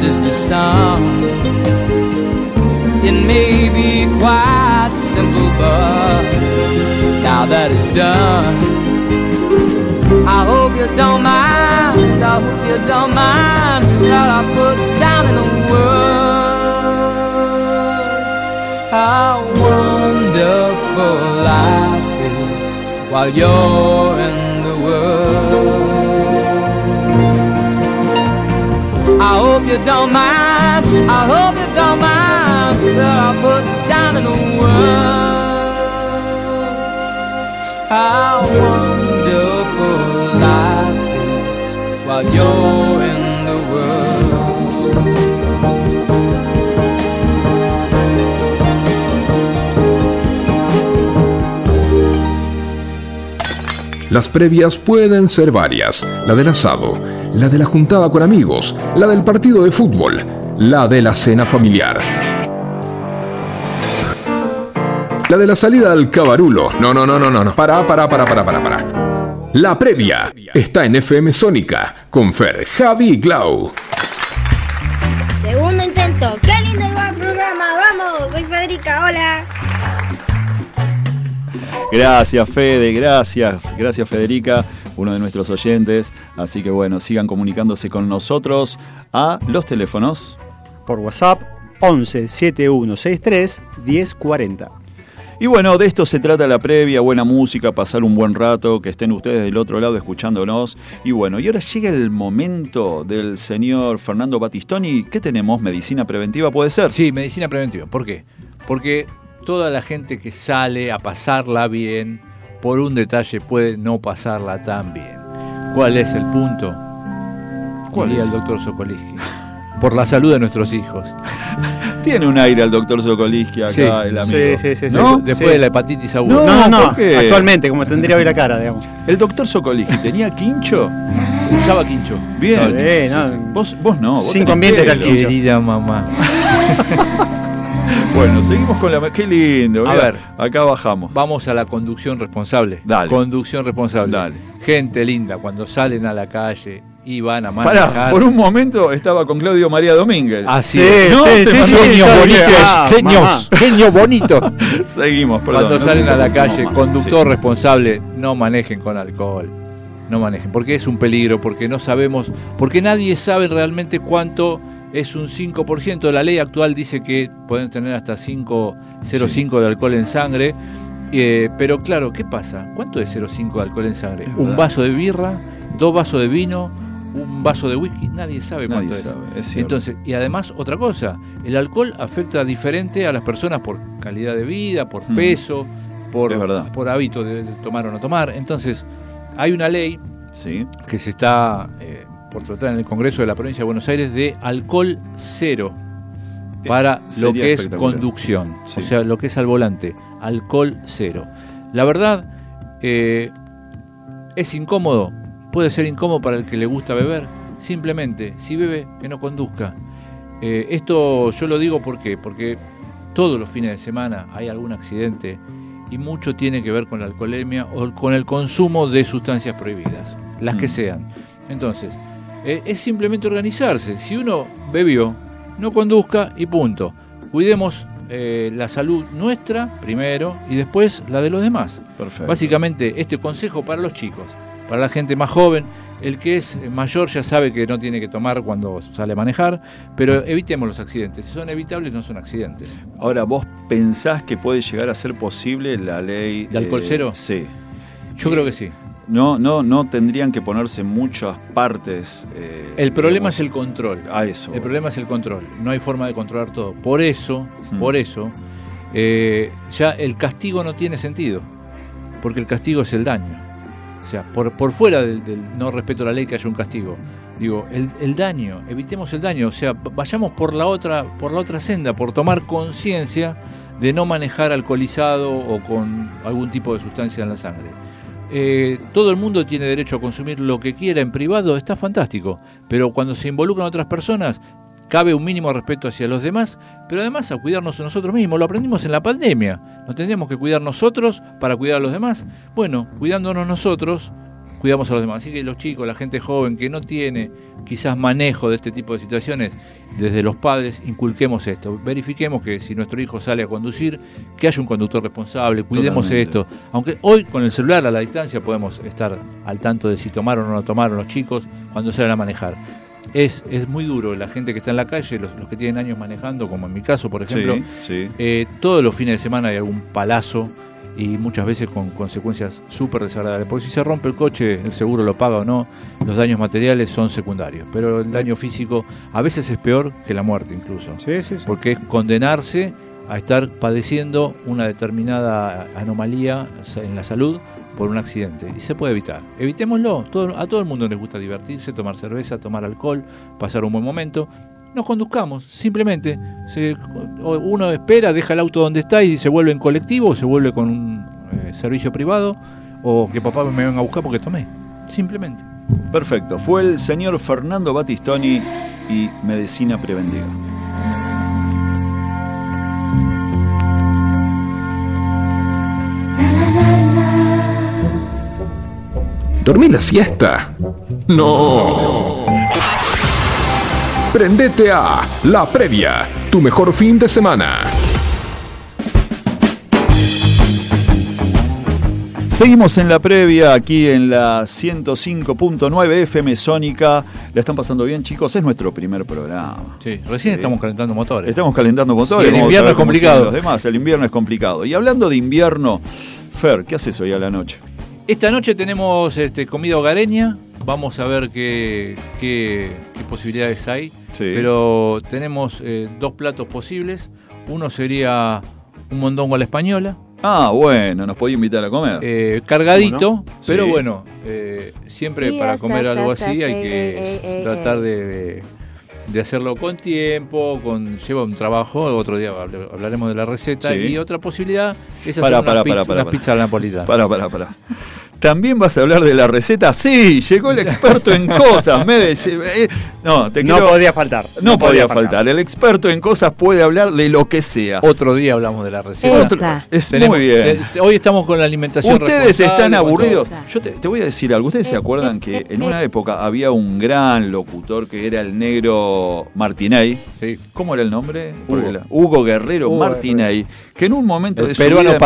this is the song. It may be quite simple, but now that it's done, I hope you don't mind. I hope you don't mind that I put down in the words how wonderful life is while you're in Las previas pueden ser varias. La del asado, la de la juntada con amigos, la del partido de fútbol, la de la cena familiar. La de la salida al cabarulo. No, no, no, no, no, no. Pará, pará, para, para, pará, pará. La previa está en FM Sónica con Fer, Javi y Clau. Segundo intento. ¡Qué lindo el programa! ¡Vamos! Soy Federica, hola. Gracias, Fede, gracias, gracias, Federica uno de nuestros oyentes. Así que bueno, sigan comunicándose con nosotros a los teléfonos. Por WhatsApp 11 7163 1040. Y bueno, de esto se trata la previa, buena música, pasar un buen rato, que estén ustedes del otro lado escuchándonos. Y bueno, y ahora llega el momento del señor Fernando Batistoni. ¿Qué tenemos? ¿Medicina preventiva puede ser? Sí, medicina preventiva. ¿Por qué? Porque toda la gente que sale a pasarla bien, por un detalle puede no pasarla tan bien. ¿Cuál es el punto? ¿Cuál Diría es? el doctor Sokolinsky. Por la salud de nuestros hijos. Tiene un aire al doctor Sokolinsky acá, Sí. el amigo. Sí, sí, sí, sí. ¿No? Después Sí. de la hepatitis aguda. No, No, no, ¿por qué? actualmente, como tendría hoy la cara, digamos. ¿El doctor Sokolinsky tenía quincho? Usaba quincho. Bien. Eh, no, sí, sí. Vos, vos no, vos quincho. Querida mamá. Bueno, seguimos con la... Qué lindo. A mirá, ver. Acá bajamos. Vamos a la conducción responsable. Dale. Conducción responsable. Dale. Gente linda, cuando salen a la calle y van a manejar. Pará, por un momento estaba con Claudio María Domínguez. Así Sí, es. No, sí, se sí, mandó sí, Genios yo dije, bonitos, ah, genios, genios bonitos. Seguimos, perdón. Cuando no salen a la calle, conductor Sí. responsable, no manejen con alcohol. No manejen, porque es un peligro, porque no sabemos, porque nadie sabe realmente cuánto es un 5%. La ley actual dice que pueden tener hasta 5,05 de alcohol en sangre. eh, pero claro, ¿qué pasa? ¿Cuánto es 0,5 de alcohol en sangre? Es ¿Un verdad. vaso de birra? ¿Dos vasos de vino? ¿Un vaso de whisky? Nadie sabe Nadie cuánto sabe, es. Entonces, y además, otra cosa, el alcohol afecta diferente a las personas por calidad de vida, por Mm. peso, por, por hábito de, de tomar o no tomar. Entonces, hay una ley Sí. que se está eh, por tratar en el Congreso de la Provincia de Buenos Aires de alcohol cero para lo que es conducción, Sí. o sea, lo que es al volante, alcohol cero. La verdad, eh, es incómodo, puede ser incómodo para el que le gusta beber, simplemente, si bebe, que no conduzca. Eh, esto yo lo digo ¿por qué? porque todos los fines de semana hay algún accidente y mucho tiene que ver con la alcoholemia o con el consumo de sustancias prohibidas, las que Mm. sean. Entonces, eh, es simplemente organizarse. Si uno bebió, no conduzca y punto. Cuidemos eh, la salud nuestra primero y después la de los demás. Perfecto. Básicamente, este consejo para los chicos, para la gente más joven, el que es mayor ya sabe que no tiene que tomar cuando sale a manejar, pero evitemos los accidentes. Si son evitables, no son accidentes. Ahora, ¿vos pensás que puede llegar a ser posible la ley... ¿De alcohol cero? Sí. Yo creo que sí. No, no, no tendrían que ponerse muchas partes... eh, El problema digamos, es el control. A eso. El problema es el control. No hay forma de controlar todo. Por eso, Hmm. por eso, eh, ya el castigo no tiene sentido. Porque el castigo es el daño. O sea, por, por fuera del, del no respeto a la ley que haya un castigo. Digo, el, el daño, evitemos el daño. O sea, vayamos por la otra, por la otra senda, por tomar conciencia de no manejar alcoholizado o con algún tipo de sustancia en la sangre. Eh, todo el mundo tiene derecho a consumir lo que quiera en privado, está fantástico, pero cuando se involucran otras personas, cabe un mínimo respeto hacia los demás, pero además a cuidarnos a nosotros mismos. Lo aprendimos en la pandemia. Nos tendríamos que cuidar nosotros para cuidar a los demás. Bueno, cuidándonos nosotros, cuidamos a los demás. Así que los chicos, la gente joven que no tiene quizás manejo de este tipo de situaciones, desde los padres, inculquemos esto. Verifiquemos que si nuestro hijo sale a conducir, que haya un conductor responsable, cuidemos Totalmente. esto. Aunque hoy con el celular a la distancia podemos estar al tanto de si tomaron o no tomaron los chicos cuando salen a manejar. Es, es muy duro la gente que está en la calle, los, los que tienen años manejando, como en mi caso, por ejemplo. Sí, sí. Eh, todos los fines de semana hay algún palazo y muchas veces con consecuencias súper desagradables. Porque si se rompe el coche, el seguro lo paga o no, los daños materiales son secundarios. Pero el daño físico a veces es peor que la muerte incluso. Sí, sí, sí. Porque es condenarse a estar padeciendo una determinada anomalía en la salud por un accidente. Y se puede evitar. Evitémoslo. Todo- a todo el mundo les gusta divertirse, tomar cerveza, tomar alcohol, pasar un buen momento. No conduzcamos, simplemente. Se- uno espera, deja el auto donde está y se vuelve en colectivo o se vuelve con un eh, servicio privado o que papá me venga a buscar porque tomé. Simplemente. Perfecto. Fue el señor Fernando Batistoni y Medicina Preventiva. ¿Dormí la siesta? No. Prendete a La Previa, tu mejor fin de semana. Seguimos en la previa aquí en la 105.9 FM Sónica. ¿La están pasando bien, chicos? Es nuestro primer programa. Sí, recién estamos calentando motores. Estamos calentando motores. El invierno es complicado. Los demás, el invierno es complicado. Y hablando de invierno, Fer, ¿qué haces hoy a la noche? Esta noche tenemos este, comida hogareña. Vamos a ver qué, qué- qué posibilidades hay. Sí. Pero tenemos eh, dos platos posibles. Uno sería un mondongo a la española. Ah, bueno, nos podía invitar a comer. eh, cargadito, pero Sí. bueno, eh, siempre para comer algo así sí, hay que eh, eh, tratar eh. de, de- de hacerlo con tiempo, con lleva un trabajo, otro día habl- hablaremos de la receta. Sí. Y otra posibilidad es hacer unas, pará, pará, unas pizzas napolitanas. Pará, pará, pará. ¿También vas a hablar de la receta? Sí, llegó el experto en cosas. Me dice, eh, no, te No podía faltar. No, podía faltar. El experto en cosas puede hablar de lo que sea. Otro día hablamos de la receta. Otro- es Tenemos- muy bien. te- hoy estamos con la alimentación. Ustedes están aburridos. Yo te, te voy a decir algo. ¿Ustedes se acuerdan que en una época había un gran locutor que era el negro Martiney? Sí. ¿Cómo era el nombre? Hugo. Porque la- Hugo Guerrero Hugo Martiney, que en un momento El de su vida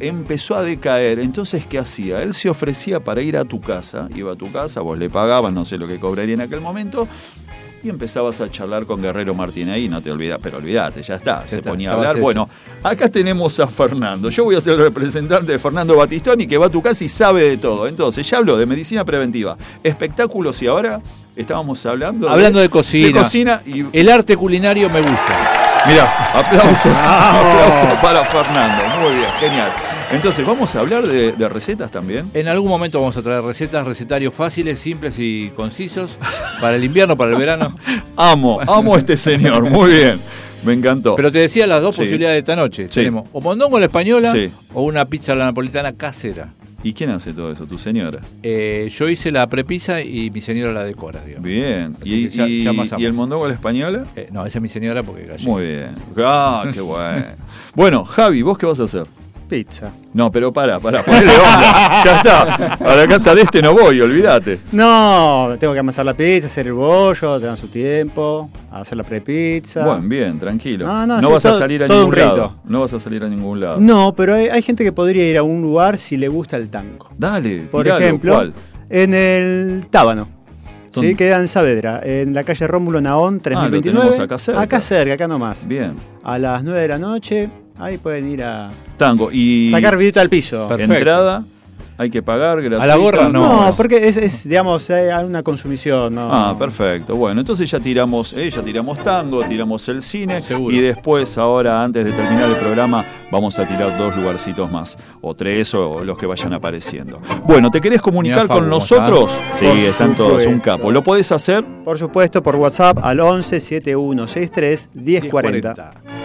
empezó a decaer. Entonces, ¿qué hacía? Él se ofrecía para ir a tu casa. Iba a tu casa, vos le pagabas, no sé lo que cobraría en aquel momento. Y empezabas a charlar con Guerrero Martinez y no te olvidas, pero olvídate, ya está, se está, ponía a hablar. Bueno, acá tenemos a Fernando. Yo voy a ser el representante de Fernando Batistoni que va a tu casa y sabe de todo. Entonces, ya habló de medicina preventiva, espectáculos y ahora estábamos hablando Hablando de cocina. De cocina y El arte culinario me gusta. Mira, aplausos, aplausos para Fernando. Muy bien, genial. Entonces, ¿vamos a hablar de, de recetas también? En algún momento vamos a traer recetas, recetarios fáciles, simples y concisos para el invierno, para el verano. Amo, amo a este señor. Muy bien, me encantó. Pero te decía las dos Sí. posibilidades de esta noche. Sí. Tenemos o mondongo a la española Sí. o una pizza a la napolitana casera. ¿Y quién hace todo eso? ¿Tu señora? Eh, yo hice la prepisa y mi señora la decora, digamos. Bien. ¿Y, ya- y- ya y el mondongo a la española? Eh, no, esa es mi señora porque gallega. Muy bien. Ah, qué bueno. Bueno, Javi, ¿vos qué vas a hacer? Pizza. No, pero para, para, ponele onda. ya está. A la casa de este no voy, olvídate. No, tengo que amasar la pizza, hacer el bollo, tengo su tiempo, hacer la prepizza. Bueno, bien, tranquilo. No, no, sí, vas a salir a ningún lado. No vas a salir a ningún lado. No, pero hay, hay gente que podría ir a un lugar si le gusta el tango. Dale, Por tiralo, ejemplo, ¿cuál? en el Tábano. ¿Dónde? Sí, queda en Saavedra, en la calle Rómulo Naón 3029. tenemos acá cerca. Acá cerca, acá nomás. Bien. A las 9 de la noche, ahí pueden ir a Tango. Y sacar vidito al piso. Perfecto. entrada, hay que pagar, gratuita. la gorra no. No, porque es, es, digamos, hay una consumición. No, Ah, perfecto. Bueno, entonces ya tiramos, eh, ya tiramos tango, tiramos el cine Seguro. y después, ahora, antes de terminar el programa, vamos a tirar dos lugarcitos más, o tres, o los que vayan apareciendo. Bueno, ¿te querés comunicar con ¿cómo nosotros? Sí, Por están todos, un capo. ¿Lo podés hacer? Por supuesto, por WhatsApp al 11 7163 1040. 10.40.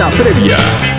La previa.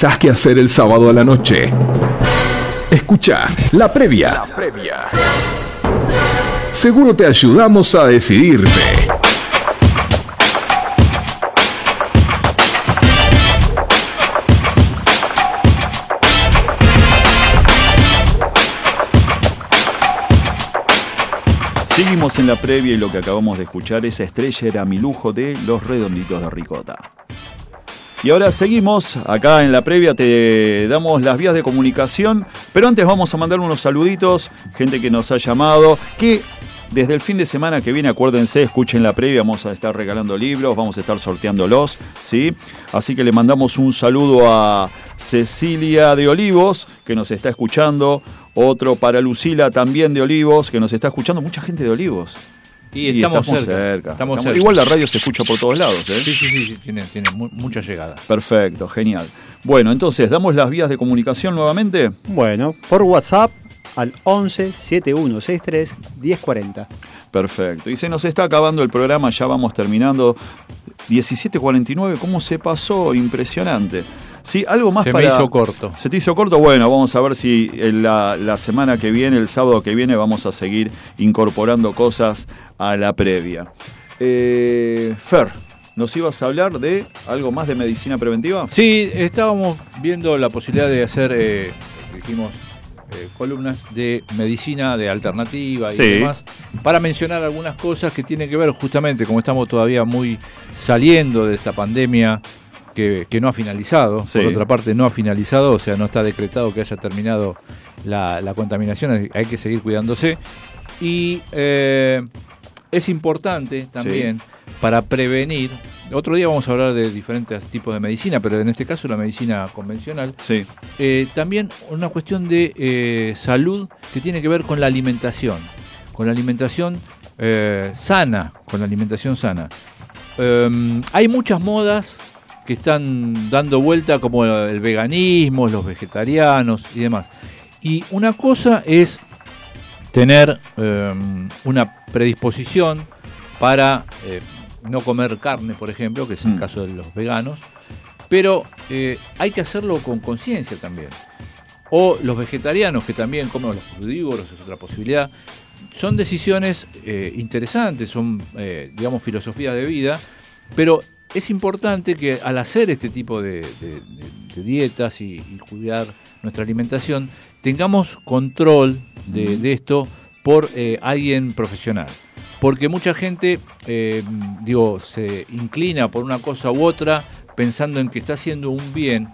Pensás qué hacer el sábado a la noche, escucha la previa. Seguro te ayudamos a decidirte. Seguimos en la previa y lo que acabamos de escuchar, esa estrella era mi lujo de los redonditos de ricota. Y ahora seguimos, acá en la previa te damos las vías de comunicación, pero antes vamos a mandar unos saluditos, gente que nos ha llamado, que desde el fin de semana que viene, acuérdense, escuchen la previa, vamos a estar regalando libros, vamos a estar sorteándolos, ¿sí? Así que le mandamos un saludo a Cecilia de Olivos, que nos está escuchando, otro para Lucila también de Olivos, que nos está escuchando, mucha gente de Olivos. Y, estamos, cerca. Estamos cerca. Igual la radio se escucha por todos lados, ¿eh? Sí, sí, sí, sí, tiene, tiene mu- mucha llegada. Perfecto, genial. Bueno, entonces, ¿damos las vías de comunicación nuevamente? Bueno, por WhatsApp al 11 7163 1040. Perfecto. Y se nos está acabando el programa, ya vamos terminando. 17.49, ¿cómo se pasó? Impresionante. Sí, algo más Se me para. hizo corto. ¿Se te hizo corto? Bueno, vamos a ver si en la, la semana que viene, el sábado que viene, vamos a seguir incorporando cosas a la previa. Eh, Fer, ¿nos ibas a hablar de algo más de medicina preventiva? Sí, estábamos viendo la posibilidad de hacer, eh, dijimos, eh, columnas de medicina, de alternativa y Sí. demás, para mencionar algunas cosas que tienen que ver justamente, como estamos todavía muy saliendo de esta pandemia que, que no ha finalizado, Sí. por otra parte no ha finalizado, o sea, no está decretado que haya terminado la, la contaminación, hay- que seguir cuidándose. Y eh, es importante también para prevenir. Otro día vamos a hablar de diferentes tipos de medicina, pero en este caso la medicina convencional. Sí. Eh, también una cuestión de eh, salud que tiene que ver con la alimentación, con la alimentación eh, sana, con la alimentación sana. Eh, hay muchas modas que están dando vuelta como el veganismo, los vegetarianos y demás. Y una cosa es tener eh, una predisposición para eh, no comer carne, por ejemplo, que es el Mm. caso de los veganos, pero eh, hay que hacerlo con conciencia también. O los vegetarianos que también comen los crudívoros, es otra posibilidad. Son decisiones eh, interesantes, son, digamos, filosofías de vida, pero es importante que al hacer este tipo de, de- de- de dietas y, y cuidar nuestra alimentación, tengamos control de, de esto por eh, alguien profesional. Porque mucha gente, eh, digo, se inclina por una cosa u otra pensando en que está haciendo un bien,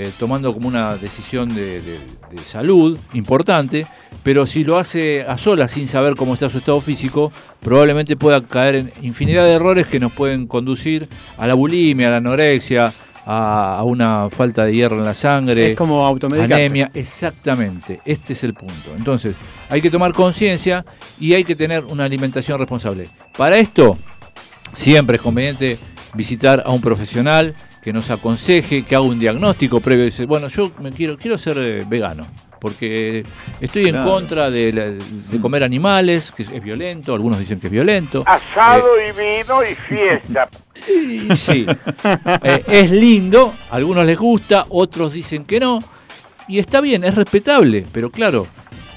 eh, tomando como una decisión de, de- de salud importante, pero si lo hace a solas sin saber cómo está su estado físico, probablemente pueda caer en infinidad de errores que nos pueden conducir a la bulimia, a la anorexia, a, a una falta de hierro en la sangre. Es como automedicarse. Anemia, exactamente, este es el punto. Entonces, hay que tomar conciencia y hay que tener una alimentación responsable. Para esto, siempre es conveniente visitar a un profesional que nos aconseje, que haga un diagnóstico previo. Dice, bueno, yo me quiero, quiero ser eh, vegano, porque estoy en contra de, la- de comer animales, que es, es violento, algunos dicen que es violento. Asado y vino y fiesta. Y sí, Eh, es lindo, a algunos les gusta, otros dicen que no, y está bien, es respetable, pero claro,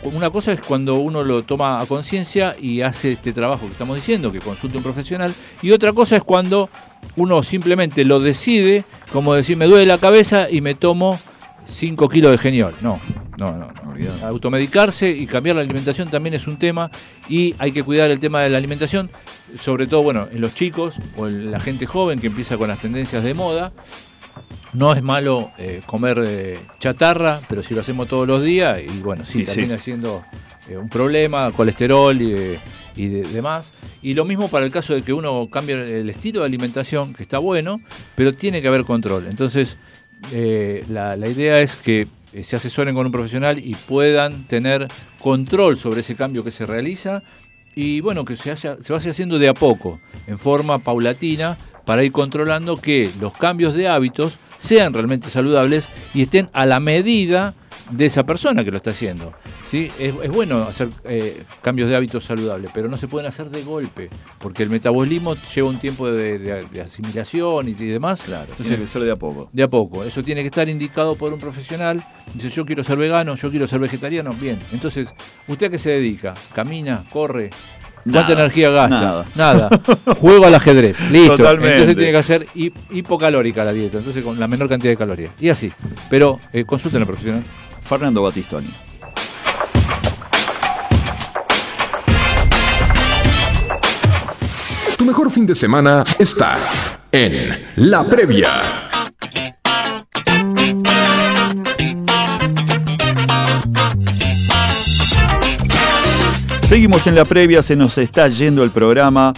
una cosa es cuando uno lo toma a conciencia y hace este trabajo que estamos diciendo, que consulte a un profesional, y otra cosa es cuando uno simplemente lo decide, como decir, me duele la cabeza y me tomo 5 kilos de geniol. No, no, no. no. Automedicarse y cambiar la alimentación también es un tema y hay que cuidar el tema de la alimentación, sobre todo, bueno, en los chicos o en la gente joven que empieza con las tendencias de moda. No es malo eh, comer eh, chatarra, pero si lo hacemos todos los días, y bueno, sí, Y sí. termina siendo eh, un problema, colesterol y, eh, y de- demás. Y lo mismo para el caso de que uno cambie el estilo de alimentación, que está bueno, pero tiene que haber control. Entonces, eh, la, la idea es que se asesoren con un profesional y puedan tener control sobre ese cambio que se realiza y bueno, que se, haya- se vaya haciendo de a poco, en forma paulatina, para ir controlando que los cambios de hábitos sean realmente saludables y estén a la medida de esa persona que lo está haciendo. ¿sí? Es, es bueno hacer eh, cambios de hábitos saludables, pero no se pueden hacer de golpe, porque el metabolismo lleva un tiempo de, de- de asimilación y, y demás. Claro, Tiene que ser de a poco. de a poco. Eso tiene que estar indicado por un profesional. Dice, yo quiero ser vegano, yo quiero ser vegetariano. Bien. Entonces, ¿usted a qué se dedica? ¿Camina? ¿Corre? ¿Cuánta Nada, energía gasta? nada. Nada. Juego al ajedrez. Listo. Totalmente. Entonces tiene que hacer hi- hipocalórica la dieta. Entonces con la menor cantidad de calorías. Y así. Pero eh, consulten al profesional. Fernando Batistoni. Tu mejor fin de semana está en La Previa. Seguimos en la previa, se nos está yendo el programa.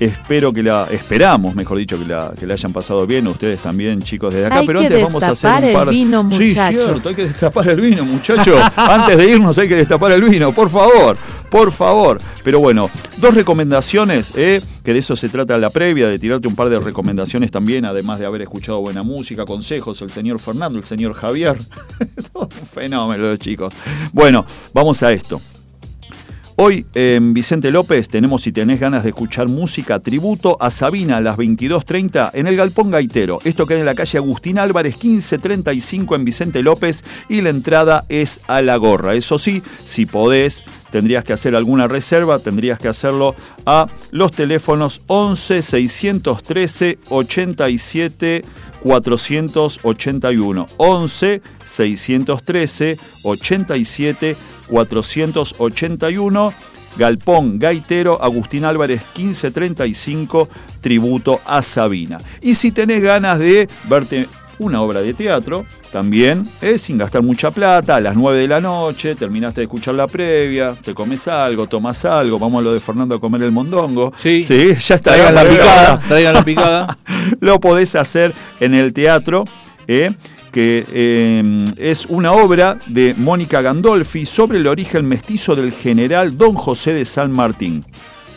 Espero que la, esperamos, mejor dicho, que la, que la hayan pasado bien, ustedes también, chicos, desde acá. Hay Pero que antes vamos a hacer un par el vino, Sí, cierto, hay que destapar el vino, muchachos. antes de irnos hay que destapar el vino, por favor, por favor. Pero bueno, dos recomendaciones, ¿eh? que de eso se trata la previa, de tirarte un par de recomendaciones también, además de haber escuchado buena música, consejos, el señor Fernando, el señor Javier. Todo un fenómeno, los chicos. Bueno, vamos a esto. Hoy en Vicente López tenemos, si tenés ganas de escuchar música, tributo a Sabina a las 22.30 en el Galpón Gaitero. Esto queda en la calle Agustín Álvarez 1535 en Vicente López y la entrada es a la gorra. Eso sí, si podés, tendrías que hacer alguna reserva, tendrías que hacerlo a los teléfonos 11 613 87 481 11 613 87 481 Galpón Gaitero Agustín Álvarez 1535 tributo a Sabina. Y si tenés ganas de verte una obra de teatro, también es sin gastar mucha plata, a las 9 de la noche, terminaste de escuchar la previa, te comes algo, tomas algo, vamos a lo de Fernando a comer el mondongo. Sí. ya está. Traigan la picada, traigan la picada. Lo podés hacer en el teatro, ¿eh? Que eh, es una obra de Mónica Gandolfi sobre el origen mestizo del general Don José de San Martín.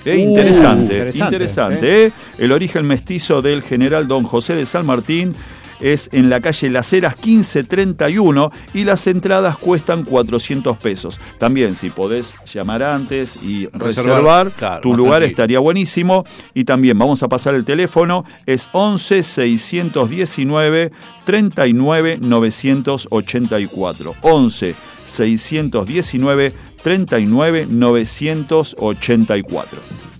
Eh, Uh, interesante, interesante, interesante. ¿eh? El origen mestizo del general Don José de San Martín es en la calle Las Heras 1531 y las entradas cuestan 400 pesos. También si podés llamar antes y Reservar, reservar, claro, tu lugar tranquilo. estaría buenísimo. Y también vamos a pasar el teléfono, es 11 619 39 984. 11 619 39 984.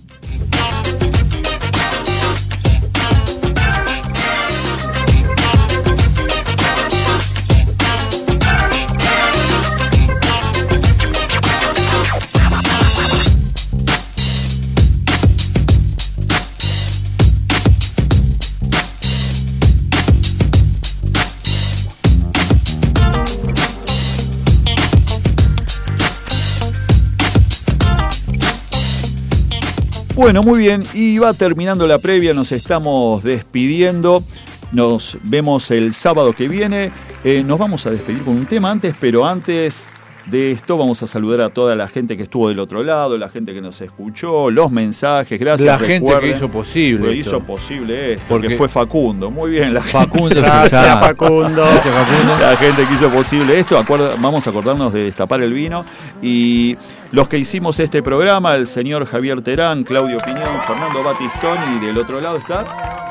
Bueno, muy bien, y va terminando la previa, nos estamos despidiendo. Nos vemos el sábado que viene. Eh, nos vamos a despedir con un tema antes, pero antes de esto vamos a saludar a toda la gente que estuvo del otro lado, la gente que nos escuchó, los mensajes, gracias. La gente que hizo posible que esto. hizo posible esto, Porque- que fue Facundo. Muy bien, la Facundo Gracias. Facundo. Gracias, Facundo. la gente que hizo posible esto, acuerda- vamos a acordarnos de destapar el vino. Y los que hicimos este programa, el señor Javier Terán, Claudio Piñón, Fernando Batistoni, y del otro lado está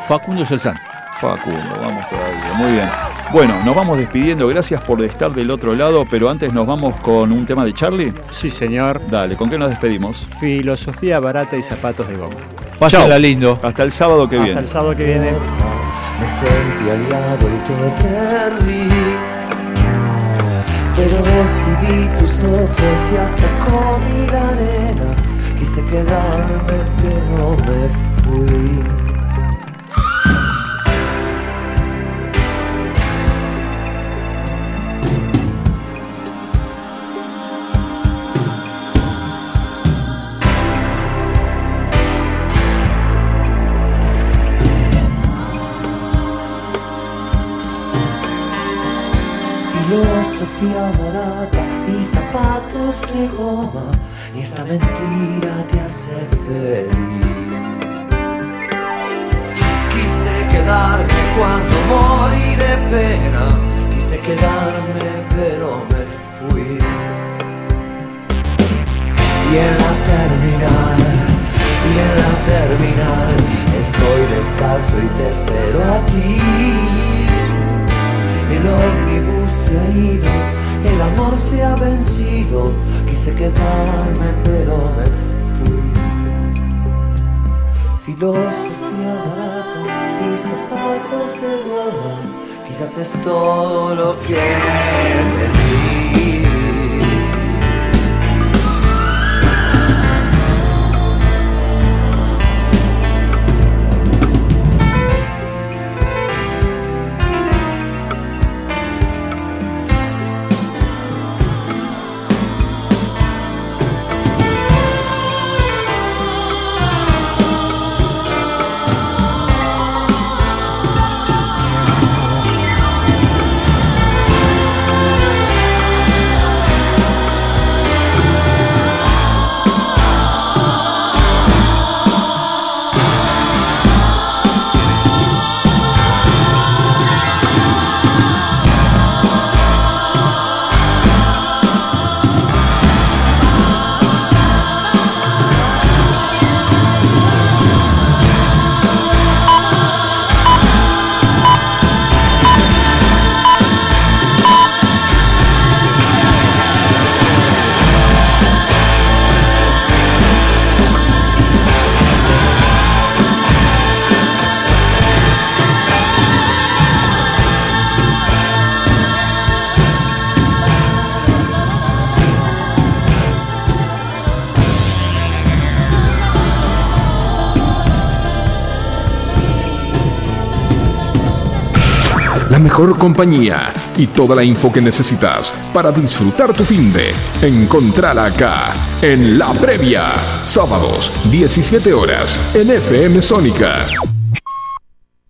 Facundo santo. Facundo, vamos todavía, muy bien. Bueno, nos vamos despidiendo, gracias por estar del otro lado, pero antes nos vamos con un tema de Charlie. Sí, señor. Dale, ¿con qué nos despedimos? Filosofía barata y zapatos de goma. Pásenla lindo. Hasta el sábado que Hasta viene. el sábado que viene. Me sentí aliado y te perdí. Pero si vi tus ojos y hasta comí la arena, quise quedarme pero me fui. Filosofía barata y zapatos de goma y esta mentira te hace feliz. Quise quedarme cuando morí de pena, quise quedarme pero me fui. Y en la terminal, y en la terminal, estoy descalzo y te espero a ti. El ómnibus se ha ido, el amor se ha vencido, quise quedarme pero me fui. Filosofía barata y zapatos de goma, quizás es todo lo que te di. Mejor compañía y toda la info que necesitas para disfrutar tu fin de encontrala acá en La Previa. Sábados, 17 horas, en FM Sónica.